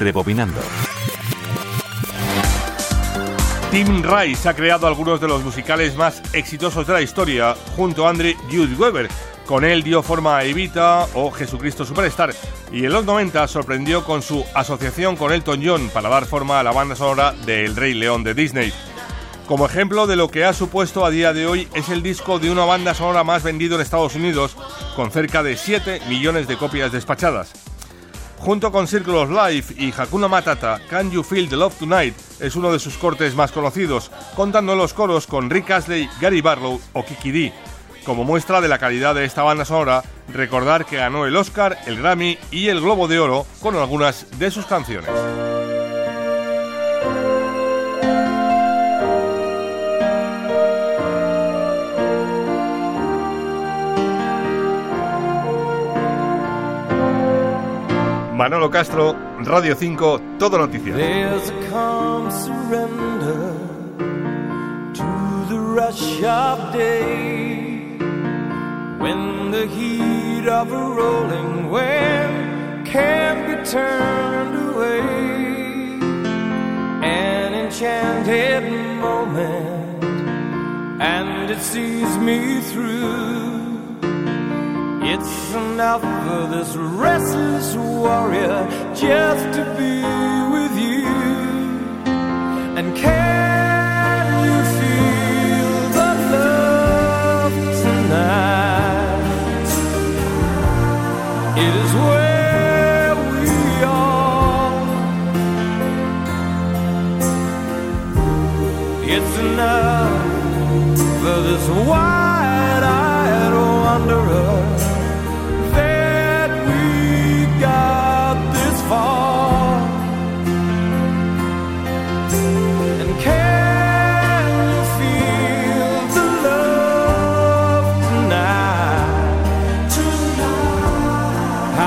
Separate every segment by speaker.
Speaker 1: Rebobinando.
Speaker 2: Tim Rice ha creado algunos de los musicales más exitosos de la historia junto a Andre Jude Weber. Con él dio forma a Evita o Jesucristo Superstar y en los 90 sorprendió con su asociación con Elton John para dar forma a la banda sonora de El Rey León de Disney. Como ejemplo de lo que ha supuesto a día de hoy es el disco de una banda sonora más vendido en Estados Unidos, con cerca de 7 millones de copias despachadas. Junto con Circle of Life y Hakuna Matata, Can You Feel the Love Tonight es uno de sus cortes más conocidos, contando los coros con Rick Astley, Gary Barlow o Kiki D. Como muestra de la calidad de esta banda sonora, recordar que ganó el Oscar, el Grammy y el Globo de Oro con algunas de sus canciones. Manolo Castro, Radio 5, Todo Noticias.
Speaker 3: There's a calm surrender to the rush of day when the heat of a rolling wave can be turned away. An enchanted moment, and it sees me through. Enough for this restless warrior just to be with you. And can you feel the love tonight? It is where we are. It's enough for this wide-eyed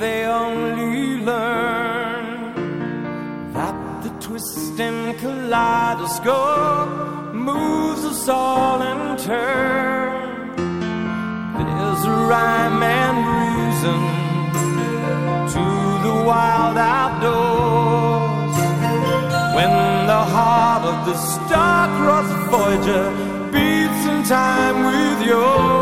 Speaker 3: they only learn that the twisting kaleidoscope moves us all in turn. There's a rhyme and reason to the wild outdoors. When the heart of the star-crossed Voyager beats in time with yours.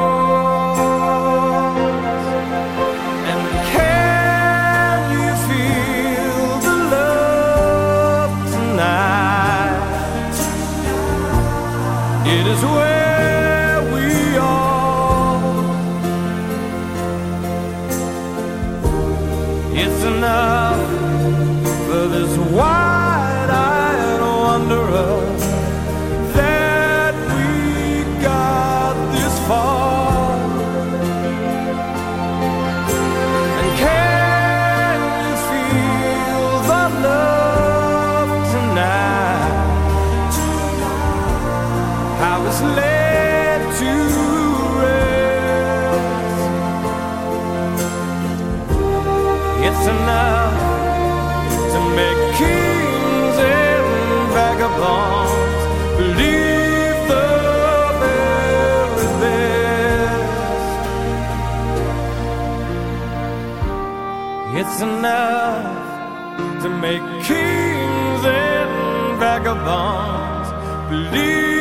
Speaker 3: Enough to make kings and vagabonds believe the very best. It's enough to make kings and vagabonds believe